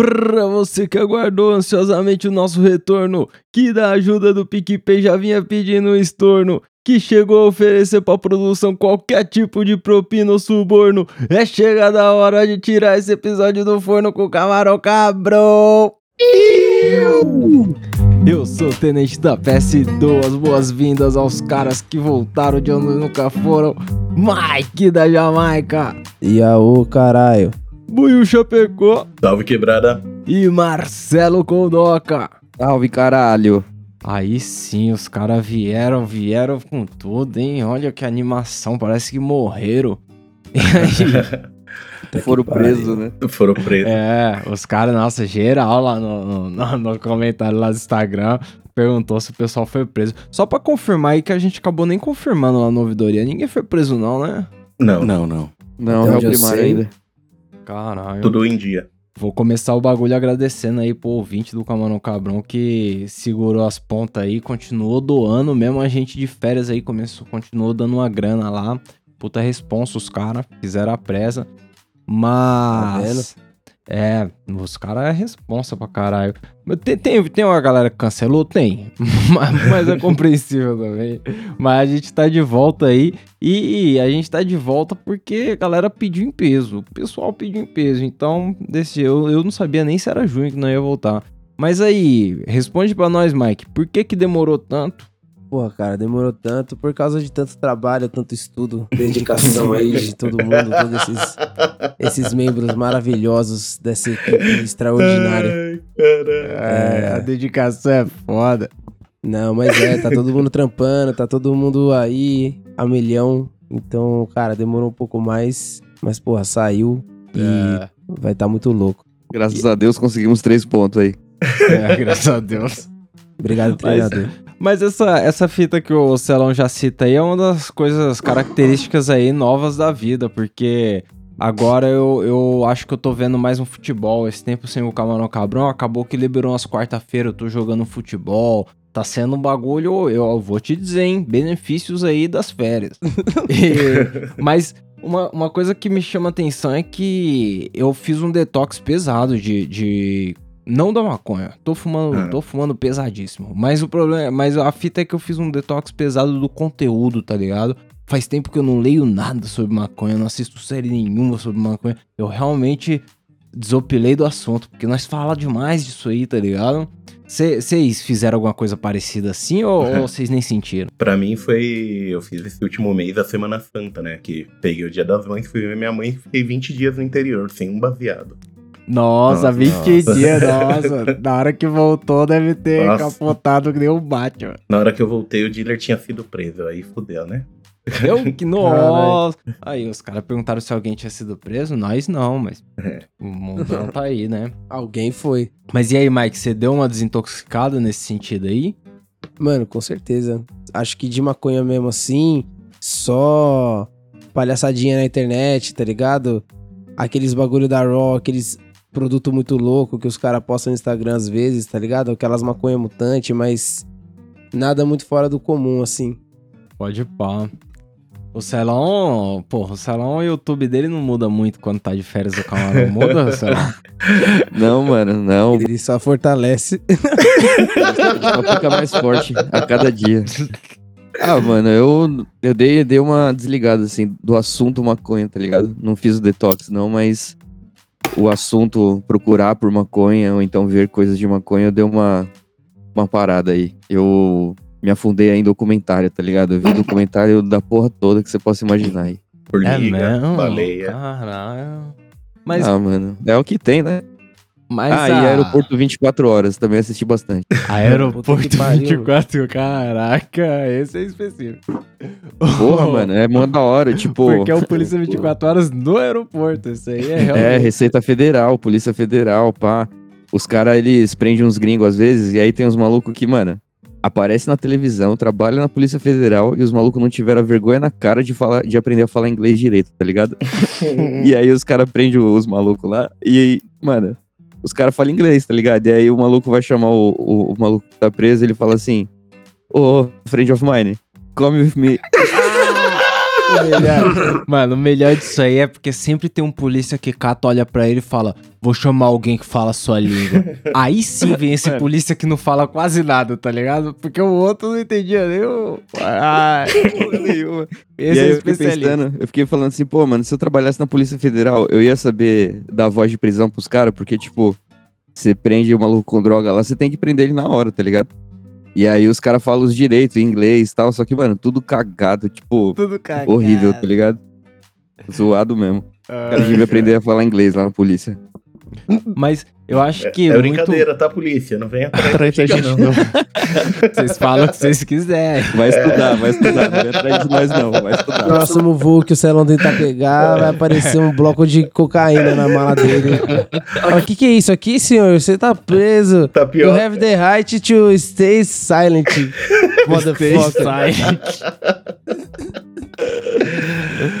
Pra você que aguardou ansiosamente o nosso retorno, que da ajuda do PicPay já vinha pedindo um estorno, que chegou a oferecer pra produção qualquer tipo de propina ou suborno, é chegada a hora de tirar esse episódio do forno com o camarão cabrão. Eu sou o Tenente da PS2, as boas-vindas aos caras que voltaram de onde nunca foram, Mike da Jamaica, E aô, caralho. Buiu Chapecó Salve quebrada. e Marcelo Condoca. Salve, caralho. Aí sim, os caras vieram, vieram com tudo, hein? Olha que animação, parece que morreram. E aí, Foram presos, né? Foram presos. é, os caras, nossa, geral lá no, no, no- comentário lá do Instagram perguntou se o pessoal foi preso. Só pra confirmar aí que a gente acabou nem confirmando lá na ouvidoria. Ninguém foi preso não, né? Não, Não, não. Não, é o primário ainda. Caralho. tudo em dia. Vou começar o bagulho agradecendo aí pro ouvinte do Camarão Cabrão que segurou as pontas aí, continuou doando, mesmo a gente de férias aí, começou, continuou dando uma grana lá. Puta responsa os caras, fizeram a presa. Mas. É, os caras é responsa pra caralho. Tem, tem, tem uma galera que cancelou? Tem. mas, mas é compreensível também. Mas a gente tá de volta aí. E a gente tá de volta porque a galera pediu em peso. O pessoal pediu em peso. Então, desse, eu, eu não sabia nem se era junho que não ia voltar. Mas aí, responde pra nós, Mike. Por que que demorou tanto? Porra, cara, demorou tanto por causa de tanto trabalho, tanto estudo, Dedicação aí. de todo mundo, todos esses, esses membros maravilhosos dessa equipe extraordinária. Ai, caralho. É, a dedicação é foda. Não, mas é, tá todo mundo trampando, tá todo mundo aí a milhão. Então, cara, demorou um pouco mais, mas porra, saiu e É, vai tá muito louco. Graças a Deus conseguimos três pontos aí. é, graças a Deus. Obrigado, treinador. Mas essa, essa fita que o Celão já cita aí é uma das coisas características aí novas da vida, porque agora eu, eu acho que eu tô vendo mais um futebol. Esse tempo sem o Camarão Cabrão acabou que liberou umas quarta-feira, eu tô jogando futebol. Tá sendo um bagulho, eu vou te dizer, hein? Benefícios aí das férias. E- mas uma, uma coisa que me chama atenção é que eu fiz um detox pesado de. de não da maconha. Tô fumando, Ah. tô fumando pesadíssimo. Mas o problema. Mas a fita é que eu fiz um detox pesado do conteúdo, tá ligado? Faz tempo que eu não leio nada sobre maconha, não assisto série nenhuma sobre maconha. Eu realmente desopilei do assunto, porque nós fala demais disso aí, tá ligado? Vocês fizeram alguma coisa parecida assim ou ou vocês nem sentiram? Pra mim foi. Eu fiz esse último mês a Semana Santa, né? Que peguei o dia das mães, fui ver minha mãe e fiquei 20 dias no interior, sem um baseado. Nossa, Nossa, 20 nossa. dias, nossa. Na hora que voltou, deve ter Nossa. capotado que nem o Batman. Na hora que eu voltei, o dealer tinha sido preso. Aí fudeu, né? Eu que nossa. Aí os caras perguntaram se alguém tinha sido preso. Nós não, mas É. o mundão tá aí, né? Alguém foi. Mas e aí, Mike, você deu uma desintoxicada nesse sentido aí? Mano, com certeza. Acho que de maconha mesmo assim, só palhaçadinha na internet, tá ligado? Aqueles bagulho da Raw, aqueles produto muito louco que os caras postam no Instagram às vezes, tá ligado? Aquelas maconha mutante, mas nada muito fora do comum, assim. Pode pá. O Celão, porra, o Celão, o YouTube dele não muda muito quando tá de férias o camarão. Muda, Celão? Não, mano, não. Ele só fortalece. Só fica mais forte a cada dia. Ah, mano, eu, eu dei, dei uma desligada, assim, do assunto maconha, tá ligado? Não fiz o detox, não, mas o assunto procurar por maconha ou então ver coisas de maconha, eu dei uma, uma parada aí. Eu me afundei aí em documentário, tá ligado? Eu vi documentário da porra toda que você possa imaginar aí. Formiga, É mesmo? baleia. Caralho. Mas, Ah, mano, é o que tem, né? Mas ah, e a- Aeroporto 24 horas, também assisti bastante. Aeroporto que pariu. 24, caraca, esse é específico. Porra, mano, é mó da hora, tipo... Porque é o Polícia 24 horas no aeroporto, isso aí é É, realmente... Receita Federal, Polícia Federal, pá. Os caras, eles prendem uns gringos às vezes, e aí tem uns malucos que, mano, aparece na televisão, trabalha na Polícia Federal, e os malucos não tiveram a vergonha na cara de, falar, de aprender a falar inglês direito, tá ligado? e aí os caras prendem os malucos lá, e, mano, os caras falam inglês, tá ligado? E aí o maluco vai chamar o, o, o maluco que tá preso, ele fala assim, ô, friend of mine, come with me. O melhor. Mano, o melhor disso aí é porque sempre tem um polícia que cata, olha pra ele e fala: Vou chamar alguém que fala a sua língua. aí sim vem esse polícia que não fala quase nada, tá ligado? Porque o outro não entendia nem o. Porra nenhuma. E Esse aí é eu fiquei pensando, eu fiquei falando assim, pô, mano, se eu trabalhasse na Polícia Federal, eu ia saber dar voz de prisão pros caras, porque, tipo, você prende o maluco com droga lá, você tem que prender ele na hora, tá ligado? E aí os caras falam os direitos em inglês e tal, só que, mano, tudo cagado, tipo, Tudo cagado. horrível, tá ligado? Zoado mesmo. O cara devia aprender a falar inglês lá na polícia. Mas eu acho É, que é muito... brincadeira, tá, polícia? Não vem atrás da gente, não. Vocês falam o que vocês quiserem. Vai estudar, vai estudar, não vem atrás de nós não, vai estudar. Próximo voo que o Celão tentar pegar, vai aparecer um bloco de cocaína na mala dele. O que, que é isso aqui, senhor? Você tá preso. Tá You pior. have the right to stay silent, motherfucker.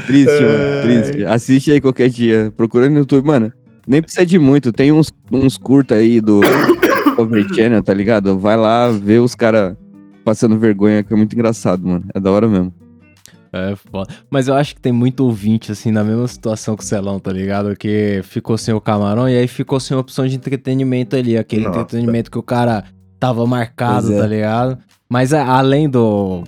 Triste, mano, triste. Assiste aí qualquer dia, procura no YouTube, mano. Nem precisa de muito, tem uns, uns curta aí do Discovery Channel, tá ligado? Vai lá ver os caras passando vergonha, que é muito engraçado, mano. É da hora mesmo. É foda. Mas eu acho que tem muito ouvinte, assim, na mesma situação que o Celão, tá ligado? Que ficou sem o camarão e aí ficou sem opção de entretenimento ali. Aquele Nossa. entretenimento que o cara tava marcado, é. tá ligado? Mas a- além do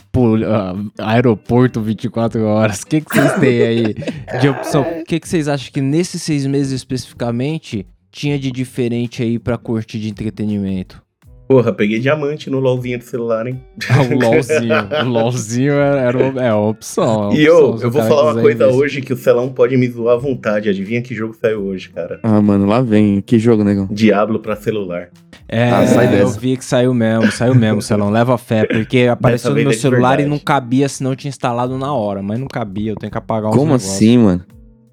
ah, aeroporto 24 horas, o que, que vocês têm aí de opção? O que, que vocês acham que nesses seis meses especificamente tinha de diferente aí pra curtir de entretenimento? Porra, peguei diamante no LOLzinho do celular, hein? Ah, o LOLzinho. O LOLzinho era, era é uma opção. é E opção, eu, eu vou falar uma coisa hoje que o Celão pode me zoar à vontade. Adivinha que jogo saiu hoje, cara? Ah, mano, lá vem. Que jogo, negão? Diablo pra celular. É, Ah, sai eu dessa. vi que saiu mesmo, saiu mesmo, Celão. Leva fé, porque apareceu no meu é de celular e não cabia, senão eu tinha instalado na hora. Mas não cabia, eu tenho que apagar os Como negócios. assim, mano?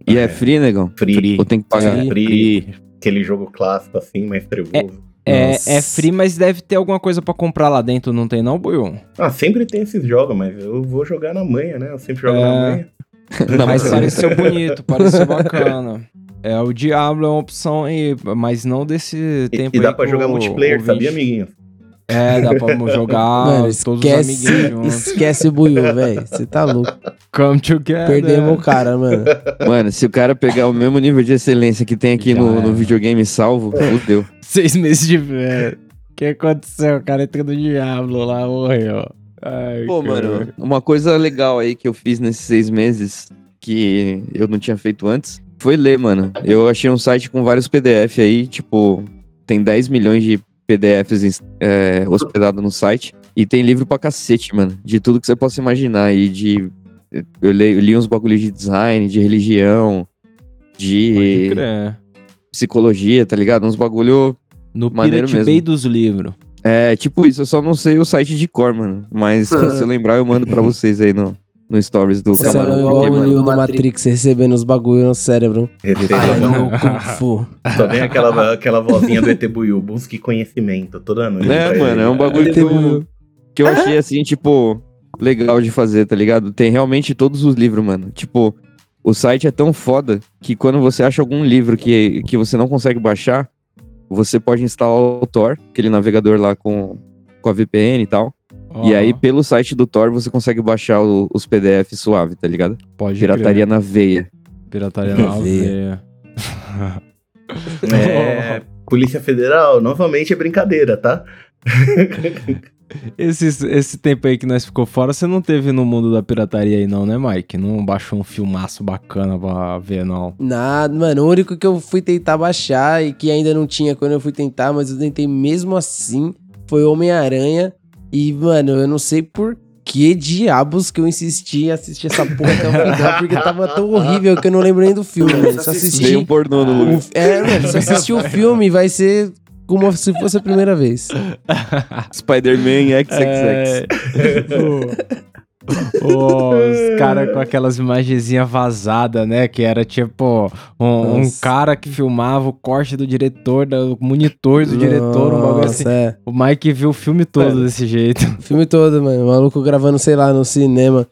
E é, É. free, negão? Free. Ou tem que pagar? Free. Free. Aquele jogo clássico assim, mais trevoso. É, Nossa. é free, mas deve ter alguma coisa pra comprar lá dentro, não tem não, Buiu? Ah, sempre tem esses jogos, mas eu vou jogar na manhã, né? Eu sempre jogo É. na manhã. Mas pareceu bonito, pareceu bacana. É, o Diablo é uma opção aí, mas não desse E, tempo e dá aí pra jogar o multiplayer, ouvinte- sabia, amiguinho? É, dá pra jogar Mano, todos os esquece, amiguinhos juntos. esquece o Buiu, velho. Você tá louco. Come together. Perdemos o cara, mano. Mano, se o cara pegar o mesmo nível de excelência que tem aqui no, no videogame salvo, fudeu. Seis meses de velho. O que aconteceu? O cara entrou no Diablo lá, morreu. Ai, Pô, cara. mano, uma coisa legal aí que eu fiz nesses seis meses que eu não tinha feito antes foi ler, mano. Eu achei um site com vários PDF aí, tipo, tem 10 milhões de PDFs é, hospedados no site. E tem livro pra cacete, mano. De tudo que você possa imaginar aí. De. Eu li, eu li uns bagulhos de design, de religião, de psicologia, tá ligado? Uns bagulho. No Maneiro Pirate mesmo. Bay dos livros. É, tipo isso, eu só não sei o site de cor, mano. Mas se eu lembrar, eu mando pra vocês aí no, no stories do Você é canal. igual o Neo do Matrix recebendo os bagulho no cérebro. No Kung Fu. Só vem aquela, aquela vozinha do ET Buiu, busque conhecimento toda noite. É, pra mano, é um bagulho que eu, que eu achei assim, tipo, legal de fazer, tá ligado? Tem realmente todos os livros, mano. Tipo, o site é tão foda que quando você acha algum livro que, que você não consegue baixar, você pode instalar o Tor, aquele navegador lá com, com a VPN e tal. E aí, pelo site do Tor, você consegue baixar o- os PDF suave, tá ligado? Pode Pirataria na veia. crer. Pirataria na Veia. veia. É, Polícia Federal, novamente é brincadeira, tá? Esse, esse tempo aí que nós ficou fora, você não teve no mundo da pirataria aí não, né, Mike? Não baixou um filmaço bacana pra ver, não. Nada, mano. O único que eu fui tentar baixar e que ainda não tinha quando eu fui tentar, mas eu tentei mesmo assim, foi Homem-Aranha. E, mano, eu não sei por que diabos que eu insisti em assistir essa porra até o final, porque tava tão horrível que eu não lembro nem do filme, mano. Só assisti. Um pornô no o- lugar. É, mano, se assistir o filme vai ser como se fosse a primeira vez. Spider-Man É, XXX. o- os caras com aquelas imagenzinhas vazadas, né? Que era tipo um, um Nossa. cara que filmava o corte do diretor, do monitor do diretor, um bagulho assim. Nossa, é. O Mike viu o filme todo desse jeito. O filme todo, mano. O maluco gravando, sei lá, no cinema.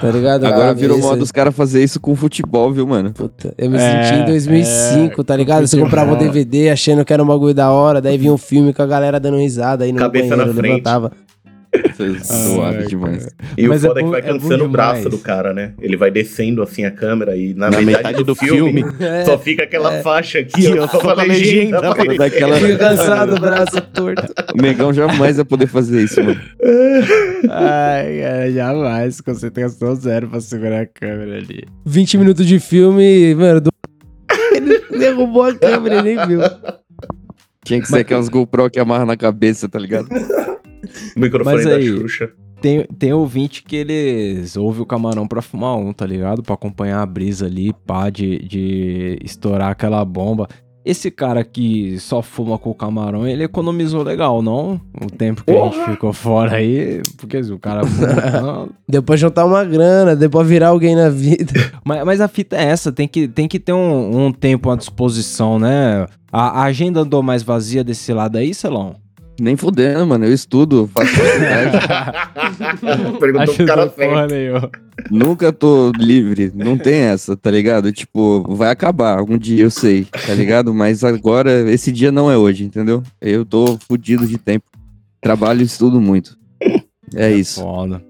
Tá ligado? Agora Ah, virou moda os caras fazer isso com futebol, viu, mano? Puta, eu me É, senti em 2005, tá ligado? Você comprava um DVD achando que era um bagulho da hora, daí vinha um filme com a galera dando risada aí no Cabeça banheiro, na frente. levantava. Isso é suave Ai, demais. E Mas o é foda é, bom- que vai é cansando o braço do cara, né? Ele vai descendo assim a câmera e na, Na metade, metade do, do filme, filme. É. só fica aquela faixa aqui, ó, só com a legenda. legenda. Daquela... Fica cansado, o braço torto. O Megão jamais vai poder fazer isso, mano. Ai, é, jamais. Concentração zero pra segurar a câmera ali. 20 minutos de filme, mano. do- Ele derrubou a câmera, ele nem viu. Tinha que ser aquelas GoPro que amarra na cabeça, tá ligado? O microfone Mas da aí- Xuxa. Tem, tem ouvinte que eles ouvem o camarão pra fumar um, tá ligado? Pra acompanhar a brisa ali, pá, de, de estourar aquela bomba. Esse cara que só fuma com o camarão, ele economizou legal, não? O tempo que a gente ficou fora aí, porque o cara fuma tanto, Deu pra juntar uma grana, deu pra virar alguém na vida. Mas, mas a fita é essa, tem que, tem que ter um, um tempo à disposição, né? A, a agenda andou mais vazia desse lado aí, Celão? Nem fudendo, mano. Eu estudo, faço. Perguntou pro cara nenhuma. Nunca tô livre. Não tem essa, tá ligado? Tipo, vai acabar. Algum dia eu sei, tá ligado? Mas agora, esse dia não é hoje, entendeu? Eu tô fudido de tempo. Trabalho e estudo muito. É isso. Foda.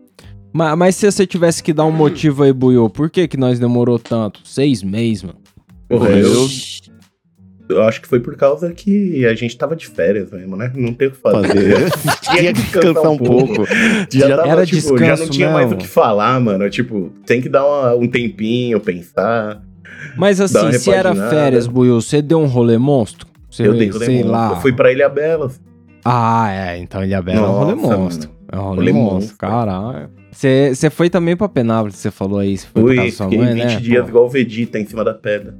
Mas, mas se você tivesse que dar um motivo aí, Buiô, por que que nós demorou tanto? Seis meses, mano. Porra, eu, eu acho que foi por causa que a gente tava de férias mesmo, né? Não tem o que fazer. Fazer. Tinha que descansar um pouco. Já Já tava, Era tipo, já descanso não tinha mais o que falar, mano. Tipo, tem que dar uma- um tempinho, pensar. Mas assim, se era férias, Buiô, você deu um rolê monstro? Você, eu dei sei rolê lá. Eu fui pra Ilha Bela. Ah, é, então Ilha Bela é um rolê Nossa, monstro. mano. É um rolê, Rolê monstro, monstro. caralho. Você foi também pra Penápolis, você falou aí, você foi pra Fui, casa da sua fiquei mãe, 20 né? dias Pô. igual o Vegeta em cima da pedra.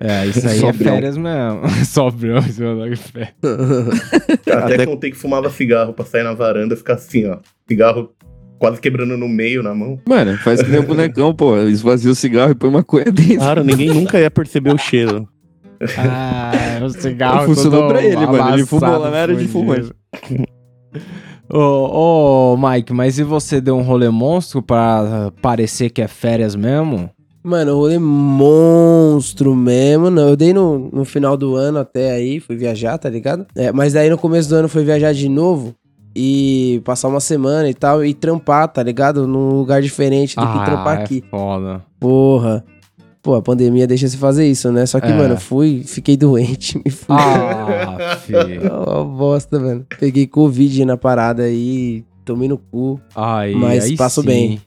É, isso aí é Sobrão. férias mesmo. Sobrão em cima da férias. Até, Até- contei que fumava cigarro pra sair na varanda ficar assim, ó. Cigarro quase quebrando no meio na mão. Mano, faz que nem o bonecão, pô. Esvazia o cigarro e põe maconha dentro. Claro, ninguém nunca ia perceber o cheiro. Ah, o cigarro Funcionou todo pra ele, mano. Ele fumou lá na área de fudido. Ô, ô, Mike, mas e você deu um rolê monstro pra parecer que é férias mesmo? Mano, rolê monstro mesmo. Não, eu dei no, no final do ano até aí, fui viajar, tá ligado? É, mas daí no começo do ano fui viajar de novo e passar uma semana e tal e trampar, tá ligado? Num lugar diferente do que trampar é aqui. foda. Porra. Pô, a pandemia deixa você fazer isso, né? Só que, É. mano, fui, fiquei doente, me fui. Ah, filho. Uma bosta, mano. Peguei Covid na parada aí, tomei no cu. Aí, Mas aí passo sim. bem.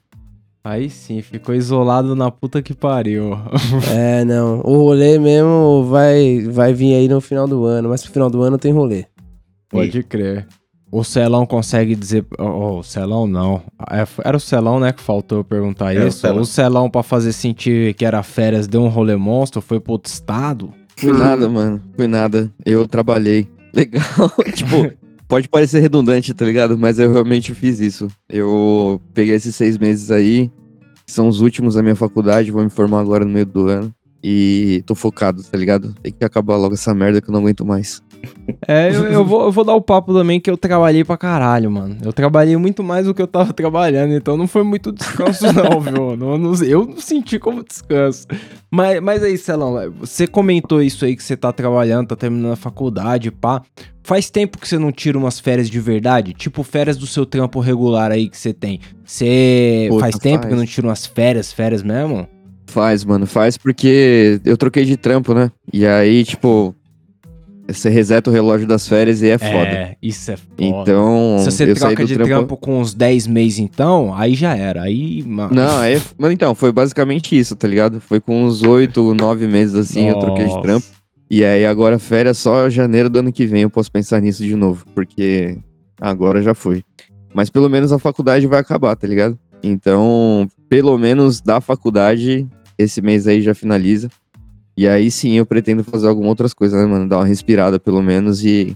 Aí sim, ficou isolado na puta que pariu. É, não. O rolê mesmo vai, vai vir aí no final do ano, mas pro final do ano tem rolê. Pode crer. O Celão consegue dizer. Oh, o Celão não. É, Era o Celão, né, que faltou eu perguntar o isso. Celão. O Celão, pra fazer sentir que era férias, deu um rolê monstro, foi pro outro estado. Foi nada, mano. Foi nada. Eu trabalhei. Legal. tipo, pode parecer redundante, tá ligado? Mas eu realmente fiz isso. Eu peguei esses seis meses aí, que são os últimos da minha faculdade, vou me formar agora no meio do ano. E tô focado, tá ligado? Tem que acabar logo essa merda que eu não aguento mais. É, eu, eu vou, eu vou dar o papo também que eu trabalhei pra caralho, mano. Eu trabalhei muito mais do que eu tava trabalhando, então não foi muito descanso, não, viu? Não, não- eu não senti como descanso. Mas, mas aí, Celão, você comentou isso aí que você tá trabalhando, tá terminando a faculdade, pá. Faz tempo que você não tira umas férias de verdade? Tipo, férias do seu trampo regular aí que você tem. Você Puta, faz tempo faz. que não tira umas férias, férias mesmo? Faz, mano, faz porque eu troquei de trampo, né? E aí, tipo, você reseta o relógio das férias e é foda. É, isso é foda. Então, Se você eu saí troca do de trampo... trampo com uns 10 meses, então, aí já era. Aí, mano. Não, é. Mas então, foi basicamente isso, tá ligado? Foi com uns oito, nove meses assim, eu troquei de Nossa. trampo. E aí agora férias só janeiro do ano que vem eu posso pensar nisso de novo, porque agora já foi. Mas pelo menos a faculdade vai acabar, tá ligado? Então, pelo menos da faculdade, esse mês aí já finaliza. E aí sim eu pretendo fazer algumas outras coisas, né, mano? Dar uma respirada pelo menos e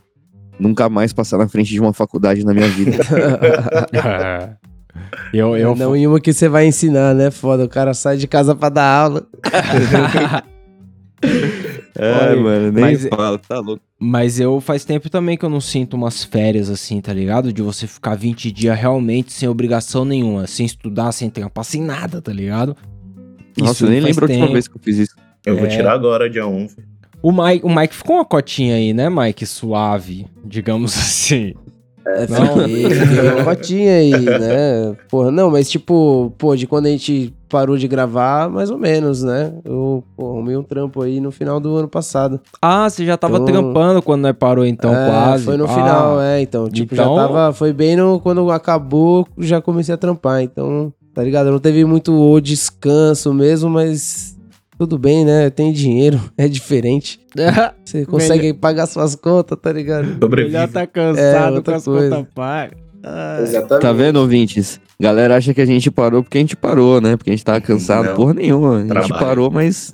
nunca mais passar na frente de uma faculdade na minha vida. eu, eu, não em uma que você vai ensinar, né? Foda, o cara sai de casa pra dar aula. é, Olha, mano, nem mas- fala, tá louco. Mas eu faz tempo também que eu não sinto umas férias assim, tá ligado? De você ficar 20 dias realmente sem obrigação nenhuma, sem estudar, sem trampar, sem nada, tá ligado? Nossa, Isso eu nem lembro a última tempo. vez que eu fiz isso. Eu vou É. tirar agora, dia 11. O Mike, o Mike ficou uma cotinha aí, né, Mike? Suave, digamos assim. É, Não. fiquei, fiquei uma cotinha aí, né? Porra, não, mas tipo, pô, de quando a gente parou de gravar, mais ou menos, né? Eu pô, arrumei um trampo aí no final do ano passado. Ah, você já tava Então- trampando quando nós parou, então, É, quase. Foi no Ah, final, é, então. Tipo, Então- já tava. Foi bem no. Quando acabou, já comecei a trampar. Então, tá ligado? Não teve muito o descanso mesmo, mas. Tudo bem, né? Tem dinheiro, é diferente. Você consegue pagar suas contas, tá ligado? Sobrevive. Já tá É, cansado outra com as coisa. contas pagas. Ah, Exatamente. Tá vendo, ouvintes? Galera acha que a gente parou porque a gente parou, né? Porque a gente tava cansado. Não. Porra nenhuma. A gente Trabalho. parou, mas.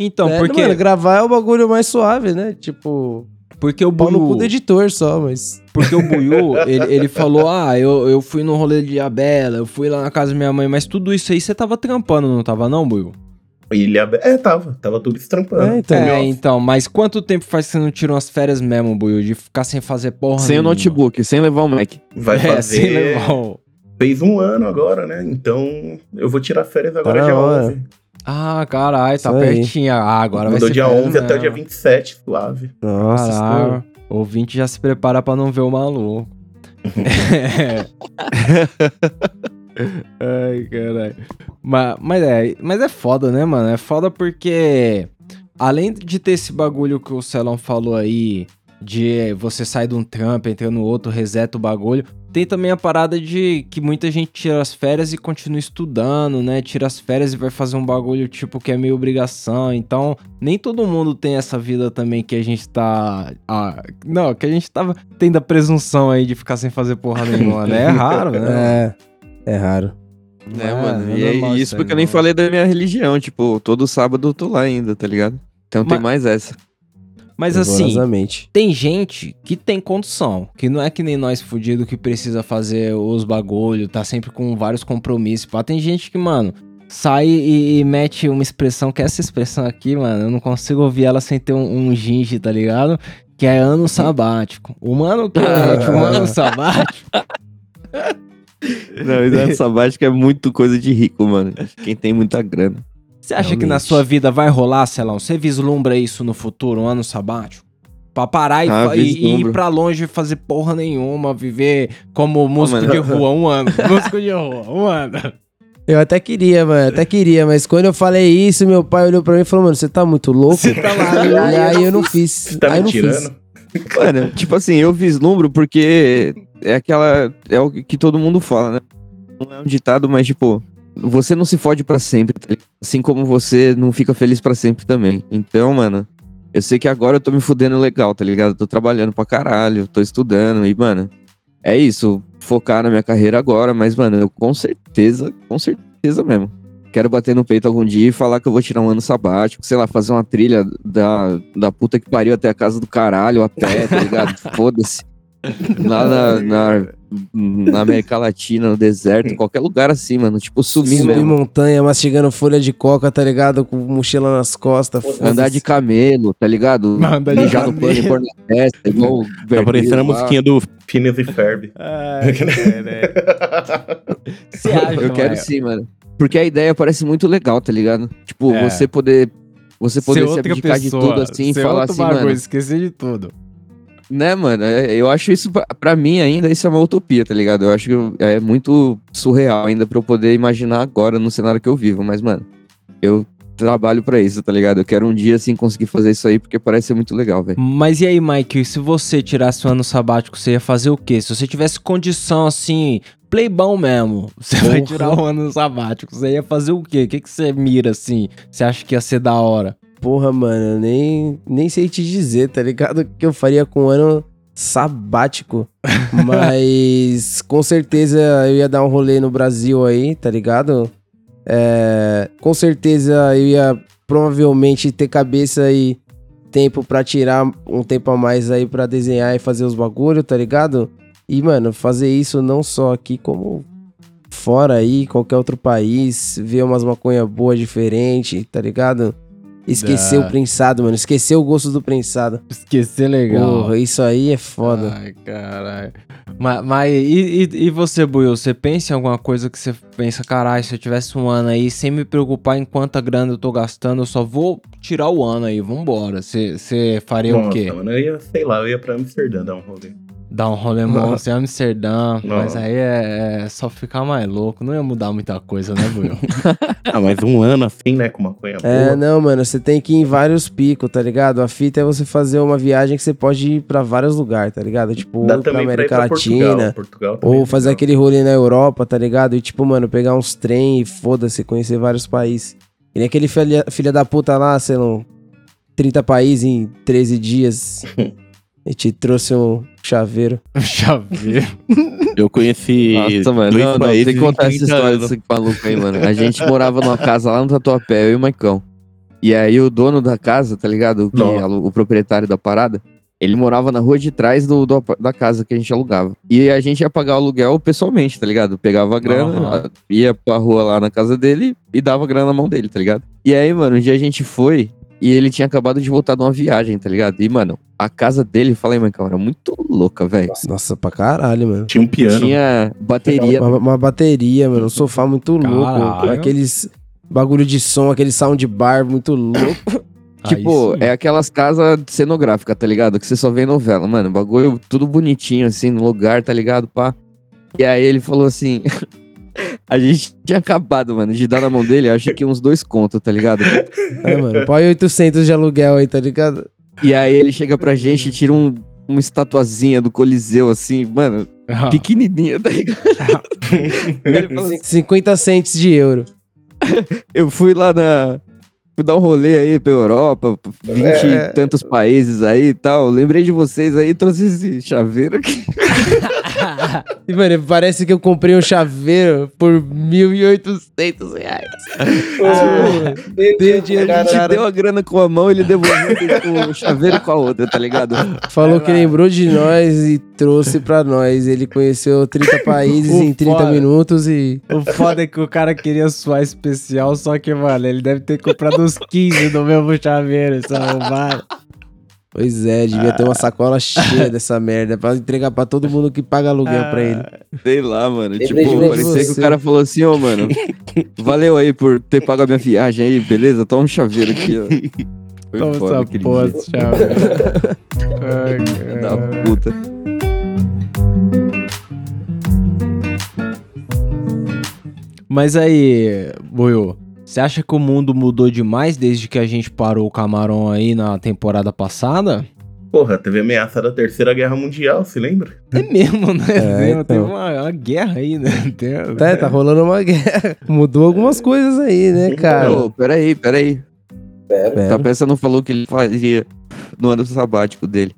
Então, é, porque, Mano, gravar é o bagulho mais suave, né? Tipo, porque o pau no cu Buiu, do editor só, mas. porque o Buiu, ele, ele falou, ah, eu, eu fui no rolê de Abela, eu fui lá na casa da minha mãe, mas tudo isso aí você tava trampando, não tava não, Buiu? Ilha... É, tava. Tava tudo estrampando. É, então. é, então, mas quanto tempo faz que você não tira umas férias mesmo, Buiu, de ficar sem fazer porra sem o nenhuma? notebook, sem levar o Mac. Vai É, sem fazer... levar o- Fez um ano agora, né? Então eu vou tirar férias agora na dia hora. 11. Ah, caralho, tá pertinho. Ah, agora vai Mandou ser dia férias 11 até o dia mesmo. 27, suave. Nossa, Caralho, o ouvinte já se prepara pra não ver o maluco. Ai, caralho. Mas, mas, é, mas é foda, né, mano? É foda porque, além de ter esse bagulho que o Celão falou aí, de você sair de um trampo, entra no outro, reseta o bagulho, tem também a parada de que muita gente tira as férias e continua estudando, né? Tira as férias e vai fazer um bagulho tipo que é meio obrigação. Então, nem todo mundo tem essa vida também que a gente tá. ah, não, que a gente tava tendo a presunção aí de ficar sem fazer porra nenhuma, né? É raro, né? É, é raro. Né, É, mano? é E é isso porque eu nem falei da minha religião. Tipo, todo sábado eu tô lá ainda, tá ligado? Então tem Mas- mais essa. Mas assim, tem gente que tem condição, que não é que nem nós fudido que precisa fazer os bagulho, tá sempre com vários compromissos. Pá. Tem gente que, mano, sai e, e mete uma expressão, que é essa expressão aqui, mano, eu não consigo ouvir ela sem ter um, um ginge, tá ligado? Que é ano sabático. O mano que mete um ano sabático. Não, mas essa sabática é muito coisa de rico, mano. Quem tem muita grana. Você acha que na Realmente. sua vida vai rolar, Celão? Você vislumbra isso no futuro, um ano sabático? Pra parar e, Ah, e- e ir pra longe e fazer porra nenhuma, viver como músico mano. de rua um ano. músico de rua, um ano. Eu até queria, mano, até queria, mas quando eu falei isso, meu pai olhou pra mim e falou, mano, você tá muito louco? Você tá lá, E aí eu não fiz. Tá aí eu me não fiz. tirando? Mano, tipo assim, eu vislumbro porque é aquela. É o que todo mundo fala, né? Não é um ditado, mas tipo, você não se fode pra sempre, tá assim como você não fica feliz pra sempre também. Então, mano, eu sei que agora eu tô me fudendo legal, tá ligado? Tô trabalhando pra caralho, tô estudando e, mano, é isso. Focar na minha carreira agora, mas, mano, eu com certeza, com certeza mesmo. Quero bater no peito algum dia e falar que eu vou tirar um ano sabático, sei lá, fazer uma trilha da, da puta que pariu até a casa do caralho a pé, tá ligado? Foda-se. Lá na, na, na América Latina, no deserto, qualquer lugar assim, mano. Tipo, sumir Subir mesmo. montanha, mastigando folha de coca, tá ligado? Com mochila nas costas. Andar de camelo, tá ligado? Andar de Mijar no pano e pôr na testa, igual o Tá Bear parecendo a Grylls lá. musiquinha do Phineas e Ferb. Você acha, Eu quero sim, mano. Porque a ideia parece muito legal, tá ligado? Tipo, É. você poder. Você poder Ser se abdicar de tudo assim e falar assim, bagulho, mano. esquecer de tudo. Né, mano? é- Eu acho isso, pra- pra mim ainda, isso é uma utopia, tá ligado? Eu acho que é muito surreal ainda pra eu poder imaginar agora no cenário que eu vivo. Mas, mano, eu trabalho pra isso, tá ligado? Eu quero um dia, assim, conseguir fazer isso aí, porque parece ser muito legal, velho. Mas e aí, Mike, se você tirasse um ano sabático, você ia fazer o quê? Se você tivesse condição, assim, playbão mesmo, você vai Porra. tirar um ano sabático, você ia fazer o quê? O que, que você mira, assim? Você acha que ia ser da hora? Porra, mano, eu nem, nem sei te dizer, tá ligado? O que eu faria com um ano sabático. Mas com certeza eu ia dar um rolê no Brasil aí, tá ligado? É, com certeza eu ia provavelmente ter cabeça e tempo pra tirar um tempo a mais aí pra desenhar e fazer os bagulho, tá ligado? E, mano, fazer isso não só aqui, como fora aí, qualquer outro país, ver umas maconha boa diferente, tá ligado? Esquecer Dá. o prensado, mano. Esquecer o gosto do prensado. Esquecer legal. Porra, isso aí é foda. Ai, caralho. Mas, mas e, e, e você, Buiu? Você pensa em alguma coisa que você pensa, caralho, se eu tivesse um ano aí, sem me preocupar em quanta grana eu tô gastando, eu só vou tirar o ano aí, vambora. Você você faria o Nossa, quê? mano, eu ia, sei lá, eu ia pra Amsterdã dar um rolê. Dar um rolê monstro em Amsterdã, mas Não. aí é, é só ficar mais louco. Não ia mudar muita coisa, né, Buiu? Ah, mas um ano assim, né, com maconha É, boa. não, mano, você tem que ir em vários picos, tá ligado? A fita é você fazer uma viagem que você pode ir pra vários lugares, tá ligado? Tipo, Dá ou pra América pra Latina, Portugal. Portugal ou é fazer legal. aquele rolê na Europa, tá ligado? E tipo, mano, pegar uns trem e foda-se, conhecer vários países. E nem aquele filha, filha da puta lá, sei lá, 30 países em 13 dias. e te trouxe um chaveiro. Chaveiro. Eu conheci Nossa, mano, dois não, não, tem que contar essa 30 história desse maluco aí, mano. A gente morava numa casa lá no Tatuapé, eu e o Maicão. E aí o dono da casa, tá ligado? O, o proprietário da parada, ele morava na rua de trás do, do da casa que a gente alugava. E a gente ia pagar o aluguel pessoalmente, tá ligado? Pegava a grana, Aham. ia pra rua lá na casa dele e dava a grana na mão dele, tá ligado? E aí, mano, um dia a gente foi e ele tinha acabado de voltar de uma viagem, tá ligado? E, mano, a casa dele, falei, Maicão, era muito louca, velho. Nossa, pra caralho, mano. Tinha um piano. Tinha bateria Uma, uma bateria, mano. Um sofá muito louco. Caralho. Aqueles bagulho de som, aquele soundbar muito louco. Tipo, é aquelas casas cenográficas, tá ligado? Que você só vê em novela, mano. Bagulho tudo bonitinho, assim, no lugar, tá ligado? Pá. E aí ele falou assim. a gente tinha acabado, mano, de dar na mão dele, acho que uns dois contos, tá ligado? É, mano. Põe 800 de aluguel aí, tá ligado? E aí ele chega pra gente e tira um, uma estatuazinha do Coliseu, assim, mano, Ah, pequenininha, tá ligado? assim, 50 cents de euro. eu fui lá na. Fui dar um rolê aí pra Europa, 20 É. e tantos países aí e tal. Lembrei de vocês aí, trouxe esse chaveiro aqui. E, mano, parece que eu comprei um chaveiro por 1.800 reais. Ah, dei o dinheiro A gente deu a grana com a mão, ele devolveu o chaveiro com a outra, tá ligado? Falou que lembrou de nós e trouxe pra nós. Ele conheceu 30 países O em 30 foda. minutos e. O foda é que o cara queria suar especial, só que, mano, ele deve ter comprado uns 15 do mesmo chaveiro, essa arrombada. Pois é, devia ter uma sacola cheia dessa merda pra entregar pra todo mundo que paga aluguel pra ele. Sei lá, mano. Lembrei tipo, parecia que o cara falou assim, ô, mano, valeu aí por ter pago a minha viagem aí, beleza? Toma um chaveiro aqui, ó. Foi Toma foda essa porra, chaveiro. Ai, Da puta. Mas aí, Buiu, você acha que o mundo mudou demais desde que a gente parou o Camarão aí na temporada passada? Porra, teve ameaça da Terceira Guerra Mundial, se lembra? É mesmo, né? É, então. uma, uma guerra aí, né? Tem- Tá, tá rolando uma guerra. Mudou algumas coisas aí, né, cara? Ô, peraí, peraí. Pera. Tá peça não falou que ele fazia no ano sabático dele.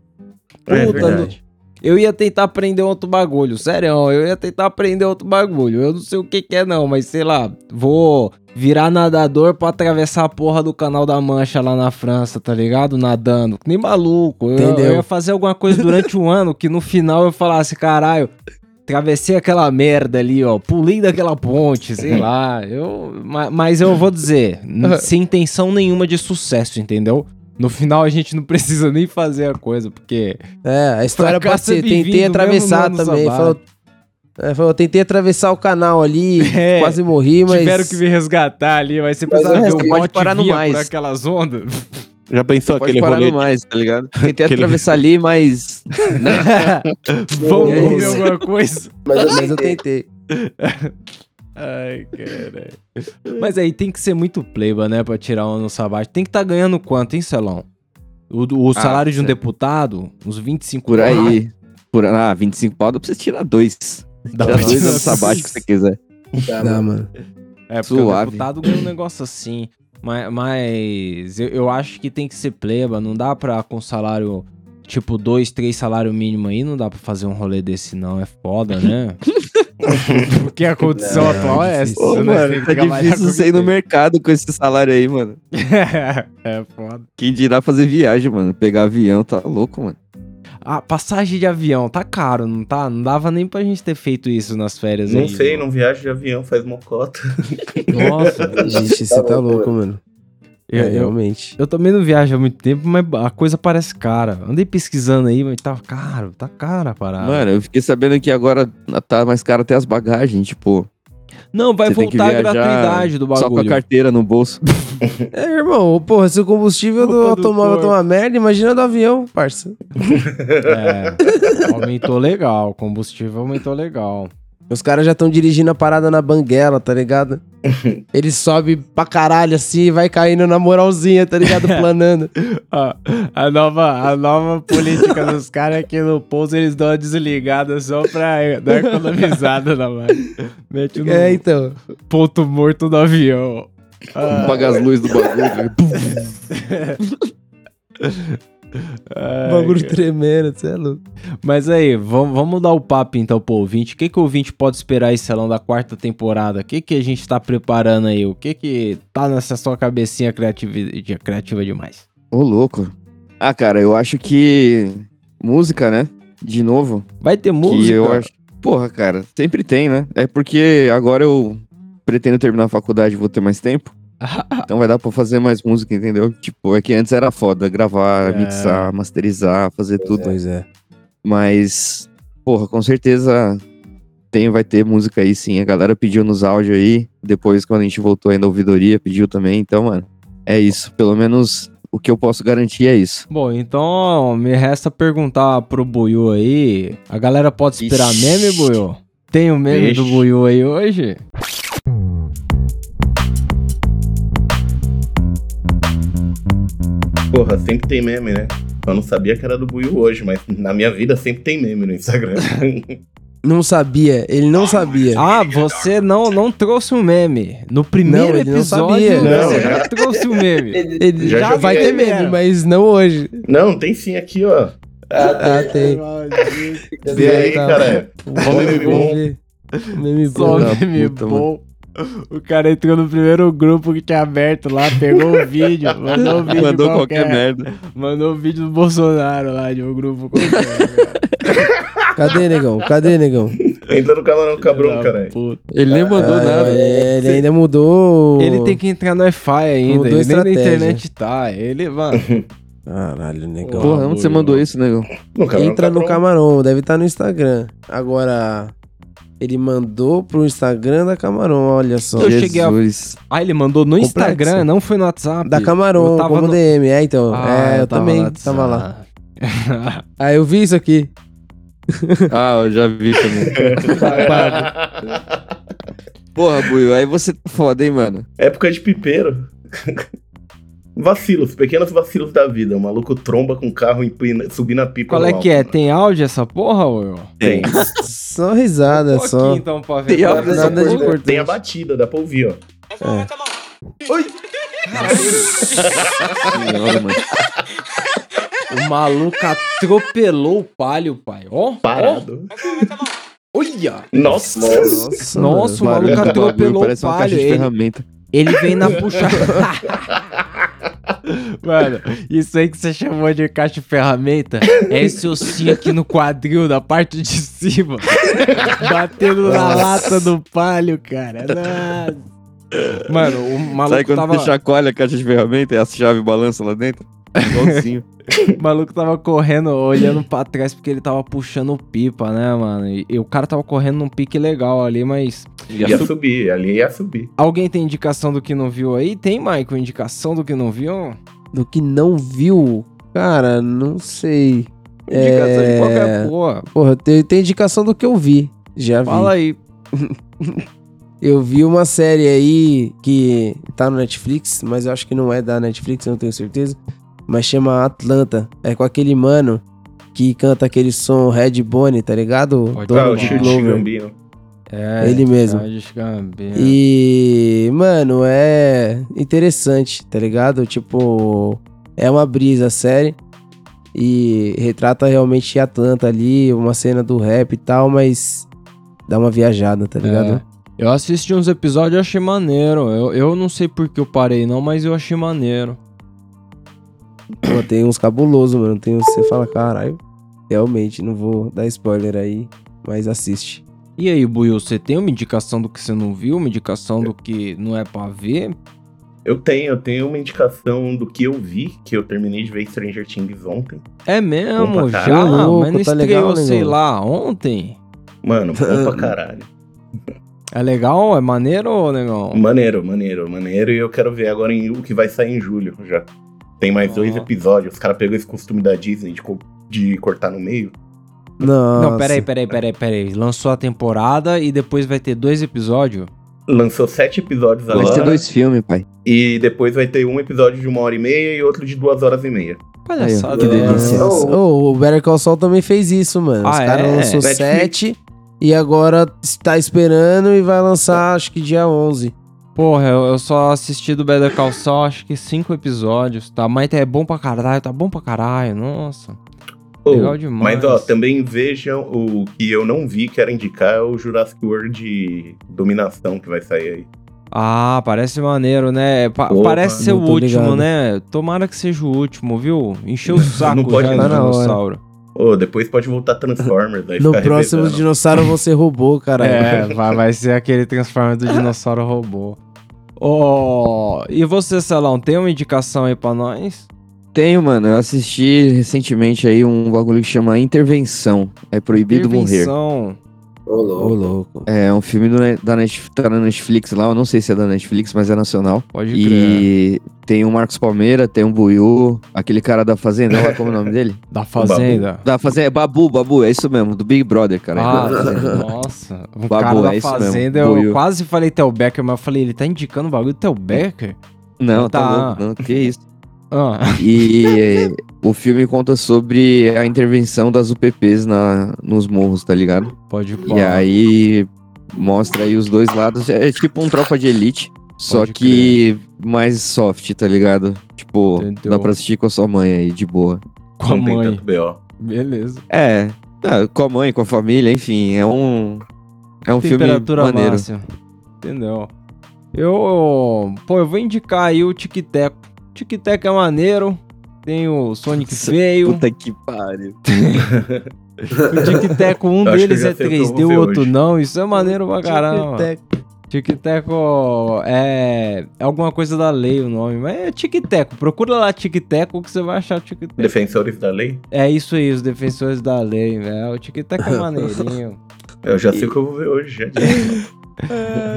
É Puta, verdade. Eu ia tentar aprender outro bagulho, sério, eu ia tentar aprender outro bagulho. Eu não sei o que que é não, mas sei lá, vou virar nadador pra atravessar a porra do canal da Mancha lá na França, tá ligado? Nadando, nem maluco. Eu, Entendeu? eu ia fazer alguma coisa durante um ano que no final eu falasse, caralho, atravessei aquela merda ali, ó, pulei daquela ponte, sei lá. Eu, ma- mas eu vou dizer, sem intenção nenhuma de sucesso, entendeu? No final a gente não precisa nem fazer a coisa, porque É, a história pode é ser. Tentei atravessar também. Falou, é, falou, tentei atravessar o canal ali, É, quase morri, mas. tiveram que me resgatar ali, mas você o ver o bote parar no mais. por aquelas ondas. Já pensou Pode aquele parar rolê? no mais, tá ligado? Tentei Aquele- atravessar ali, mas. Vamos É comer alguma coisa? Mas, eu- mas eu tentei. Ai, caralho. Mas aí tem que ser muito pleiba, né, pra tirar um ano sabático. Tem que estar ganhando quanto, hein, Celão? O, o salário de um certo. deputado, uns 25 Por aí. Por, ah, 25 pau dá pra você tirar dois. Dá Tira pra dois tirar anos sabáticos se você quiser. Dá, mano. É, porque o Suave. deputado ganha um negócio assim. Mas, mas eu, eu acho que tem que ser pleba. Não dá pra, com salário, tipo, dois, três salário mínimo aí, não dá pra fazer um rolê desse, não. É foda, né? porque a condição Não, atual é difícil. essa, Ô, né? mano, tá difícil você que ir no mercado com esse salário aí, mano. é foda. Quem dirá fazer viagem, mano? Pegar avião, tá louco, mano. A passagem de avião tá caro, não tá? Não dava nem pra gente ter feito isso nas férias Não aí. sei, não viajo de avião, faz mocota. Nossa, Gente, você tá louco, mano. Eu, É, eu, realmente. eu também não viajo há muito tempo, mas a coisa parece cara. Andei pesquisando aí, mas tá caro, tá cara a parada. Mano, eu fiquei sabendo que agora tá mais caro até as bagagens, tipo. Não, vai voltar a gratuidade do Só com a bagulho. carteira no bolso. É, irmão, porra, se o combustível do automóvel tá uma merda, imagina do avião, parça. É, aumentou legal, o combustível aumentou legal. Os caras já estão dirigindo a parada na banguela, tá ligado? Ele sobe pra caralho assim e vai caindo na moralzinha, tá ligado? Planando. Ó, a, nova, a nova política dos caras é que no pouso eles dão uma desligada só pra dar economizada na mão. Mete no É, então. ponto morto do avião. Ah, Paga as luzes do bagulho. ai, bagulho cara. tremendo, você é louco. Mas aí, vamos, vamos dar o papo então pro ouvinte. O que, que o ouvinte pode esperar esse salão da quarta temporada? O que, que a gente tá preparando aí? O que que tá nessa sua cabecinha criativa, criativa demais? Ô, louco. Ah, cara, eu acho que. Música, né? De novo. Vai ter Que música? eu acho. Porra, cara, sempre tem, né? É porque agora eu pretendo terminar a faculdade e vou ter mais tempo. Então vai dar pra fazer mais música, entendeu? Tipo, é que antes era foda gravar, É. mixar, masterizar, fazer tudo. Pois é. Mas, porra, com certeza tem, vai ter música aí sim. A galera pediu nos áudios aí. Depois, quando a gente voltou aí na ouvidoria, pediu também. Então, mano, é isso. Pelo menos o que eu posso garantir é isso. Bom, então me resta perguntar pro Buiu aí. A galera pode esperar Ixi. meme, Buiu? Tem o meme do Vixe. Buiu aí hoje? Porra, sempre tem meme, né? Eu não sabia que era do Buiu hoje, mas na minha vida sempre tem meme no Instagram. Não sabia, ele não sabia. Ah, você não, não trouxe um meme. No primeiro Não, ele não episódio, sabia. Não, você já- já trouxe um meme. Ele Já já, vai ter meme, era. mas não hoje. não, tem sim aqui, ó. Ah, tem. Vê aí, Tá. cara. Meme bom. Meme Só bom. meme puta, bom. O cara entrou no primeiro grupo que tinha aberto lá, pegou o vídeo, mandou o vídeo Mandou qualquer, qualquer merda. Mandou o vídeo do Bolsonaro lá de um grupo qualquer. cara. Cadê, negão? Cadê, negão? Entra no camarão cabrão, Da cara. puta. Ele nem mandou Ah, nada. Ele, ele ainda mudou. Ele tem que entrar no Wi-Fi ainda, Mudou ele nem na internet tá. Ele, mano. Caralho, negão. Porra, onde você mandou isso, negão? No camarão Entra no. Camarão, deve estar no Instagram. Agora, ele mandou pro Instagram da Camarão, olha só. Eu cheguei a-. Ah, ele mandou no Complexo. Instagram, não foi no WhatsApp. Da Camarão, Eu tava como no- DM. É, então. Ah, é, eu, tava também no tava lá. Ah, eu vi isso aqui. Ah, eu já vi também. Porra, Buio, aí você tá foda, hein, mano? Época de pipeiro. Vacilos, pequenos vacilos da vida. O maluco tromba com o carro empina, subir na pipa. Qual é que é? alto, Tem áudio essa porra, Will? Tem. Só risada, Um só. então, pra ver. Tem é nada essa de importante. Tem a batida, dá pra ouvir, ó. Senhora, mano. O maluco atropelou o palio, pai. Ó, ó. Parado. Olha! Nossa. Nossa, Nossa, o maluco atropelou o Parece uma caixa palio. de Ele, ferramenta. ele vem na puxada. Mano, isso aí que você chamou de caixa de ferramenta é esse ossinho aqui no quadril, da parte de cima. batendo na lata do palio, cara. Nossa. Mano, o maluco Sabe quando tava... você chacoalha a caixa de ferramenta e a chave balança lá dentro? Igualzinho. O maluco tava correndo, olhando pra trás porque ele tava puxando pipa, né, mano? E, e o cara tava correndo num pique legal ali, mas. Ia subir, ali ia subir. Alguém tem indicação do que não viu aí? Tem, Michael, indicação do que não viu? Do que não viu, cara, não sei. Indicação de É... qualquer porra. Porra, tem, tem indicação do que eu vi. Já vi. Fala aí. Eu vi uma série aí que tá no Netflix, mas eu acho que não é da Netflix, eu não tenho certeza. Mas chama Atlanta. É com aquele mano que canta aquele som Red Bonnie, tá ligado? Pode Dono o Chute Glover. Gambino. É, Ele mesmo. Gambino. E, mano, é interessante, tá ligado? Tipo, é uma brisa a série. E retrata realmente Atlanta ali, uma cena do rap e tal, mas dá uma viajada, tá ligado? É. Eu assisti uns episódios e achei maneiro. Eu, eu não sei por que eu parei, não, mas eu achei maneiro. Pô, tem uns cabulosos, mano. Tem uns que você fala, caralho. Realmente, não vou dar spoiler aí, mas assiste. E aí, Buiu, você tem uma indicação do que você não viu? Uma indicação do que não é pra ver? Eu tenho, eu tenho uma indicação do que eu vi, que eu terminei de ver Stranger Things ontem. É mesmo, já? caralho. mas não Louco, tá estreou, legal, sei negão. lá, ontem? Mano, bom pra caralho. É legal? É maneiro ou negão? Maneiro, maneiro, maneiro. E eu quero ver agora em, o que vai sair em julho já. Tem mais dois Ó. episódios. Os caras pegou esse costume da Disney de, co- de cortar no meio. Nossa. Não, peraí, peraí, peraí, peraí. Lançou a temporada e depois vai ter dois episódios? Lançou sete episódios Vai agora. ser dois filmes, pai. E depois vai ter um episódio de uma hora e meia e outro de duas horas e meia. Palhaçada. Que delícia. Nossa. Ô, o Better Call Saul também fez isso, mano. Os Ah, caras é? lançou Netflix. 7 e agora está esperando e vai lançar, acho que dia 11. Porra, eu, eu só assisti do Better Call Saul, acho que cinco episódios, tá? Mas é bom pra caralho, tá bom pra caralho, nossa. Ô, Legal demais. Mas ó, também vejam o que eu não vi, quero indicar, é o Jurassic World de Dominação que vai sair aí. Ah, parece maneiro, né? Pa- Opa, parece ser o último, ligado. né? Tomara que seja o último, viu? Encheu o saco Não pode já Tá dinossauro. Ô, depois pode voltar Transformers. Aí No próximo revezando. dinossauro você roubou, cara. É, vai, vai ser aquele Transformer do dinossauro robô. Ó, e você, Celão, tem uma indicação aí pra nós? Tenho, mano. Eu assisti recentemente aí um bagulho que chama Intervenção. É proibido morrer. Intervenção. Ô, louco. É um filme do, da Netflix, tá na Netflix lá. Eu não sei se é da Netflix, mas é nacional. Pode crer. E tem o Marcos Palmeira, tem o Buiu, aquele cara da Fazenda, lá como é o nome dele? Da Fazenda. Da Fazenda, é Babu, Babu, é isso mesmo, do Big Brother, cara. Ah, Fazenda. nossa. O Babu, cara da é isso mesmo, Fazenda, eu Buiu. quase falei Tel Becker, mas eu falei, ele tá indicando o bagulho do Tel Becker? Não, tá, Tá. louco, não, que isso. Ah, E o filme conta sobre a intervenção das UPPs na, nos morros, tá ligado? pode E pôr. aí mostra aí os dois lados. É tipo um tropa de elite, só Pode que mais soft, tá ligado? Tipo, Entendeu. dá pra assistir com a sua mãe aí, de boa. Com a Não tem mãe. tanto B.O. Beleza. É, é, com a mãe, com a família, enfim, é um. É um filme Temperatura maneiro. máxima. Entendeu? Eu, pô, eu vou indicar aí o Tic Teco. Tic Teco é maneiro. Tem o Sonic Nossa, feio. Puta que pariu. O Tic Teco, um Eu deles é sei o que eu 3D, vou o outro hoje. não. Isso é maneiro pra caramba. Tic Teco é, é alguma coisa da lei o nome, mas é Tic Teco. Procura lá Tic Teco que você vai achar o Tic Teco. Defensores da lei? É isso aí, os defensores da lei, velho. O Tic Teco é maneirinho. Eu já sei o que eu vou ver hoje.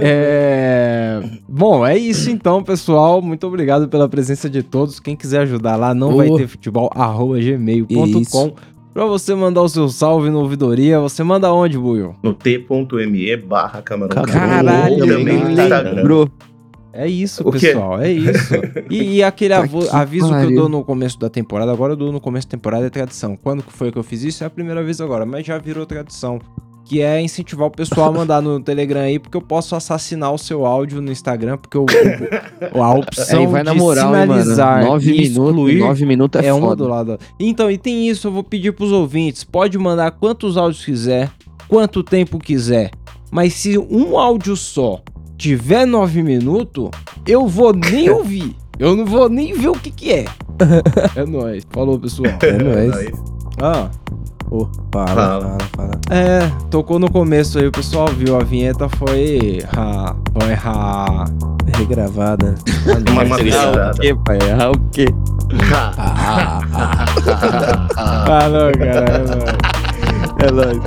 É... Bom, é isso então, pessoal. Muito obrigado pela presença de todos. Quem quiser ajudar lá, não Oh. vai ter futebol, arroba gmail.com. Pra você mandar o seu salve no ouvidoria, você manda onde, Buio? No t.me barra camarão Caralho. Também no. Instagram. É isso, O quê? pessoal, é isso. E, e aquele Tá que aviso que eu pariu. dou no começo da temporada, agora eu dou no começo da temporada, é tradição. Quando que foi que eu fiz isso? É a primeira vez agora, mas já virou tradição. Que é incentivar o pessoal a mandar no Telegram aí, porque eu posso assassinar o seu áudio no Instagram, porque o, o- a opção aí vai na de moral, hein, mano. sinalizar Nove e excluir minutos, nove minutos é, é, uma do lado. Então, e tem isso, eu vou pedir pros ouvintes, pode mandar quantos áudios quiser, quanto tempo quiser, mas se um áudio só tiver nove minutos, eu vou nem ouvir. Eu não vou nem ver o que que é. É nóis. Falou, pessoal. É nóis. Ah, Fala, Fala. fala, fala. é, tocou no começo aí, o pessoal viu, a vinheta foi... Ha, foi ha. Regravada. Uma madeirada. o quê, pai? Ah, o quê? Falou, cara. É nóis. É nóis.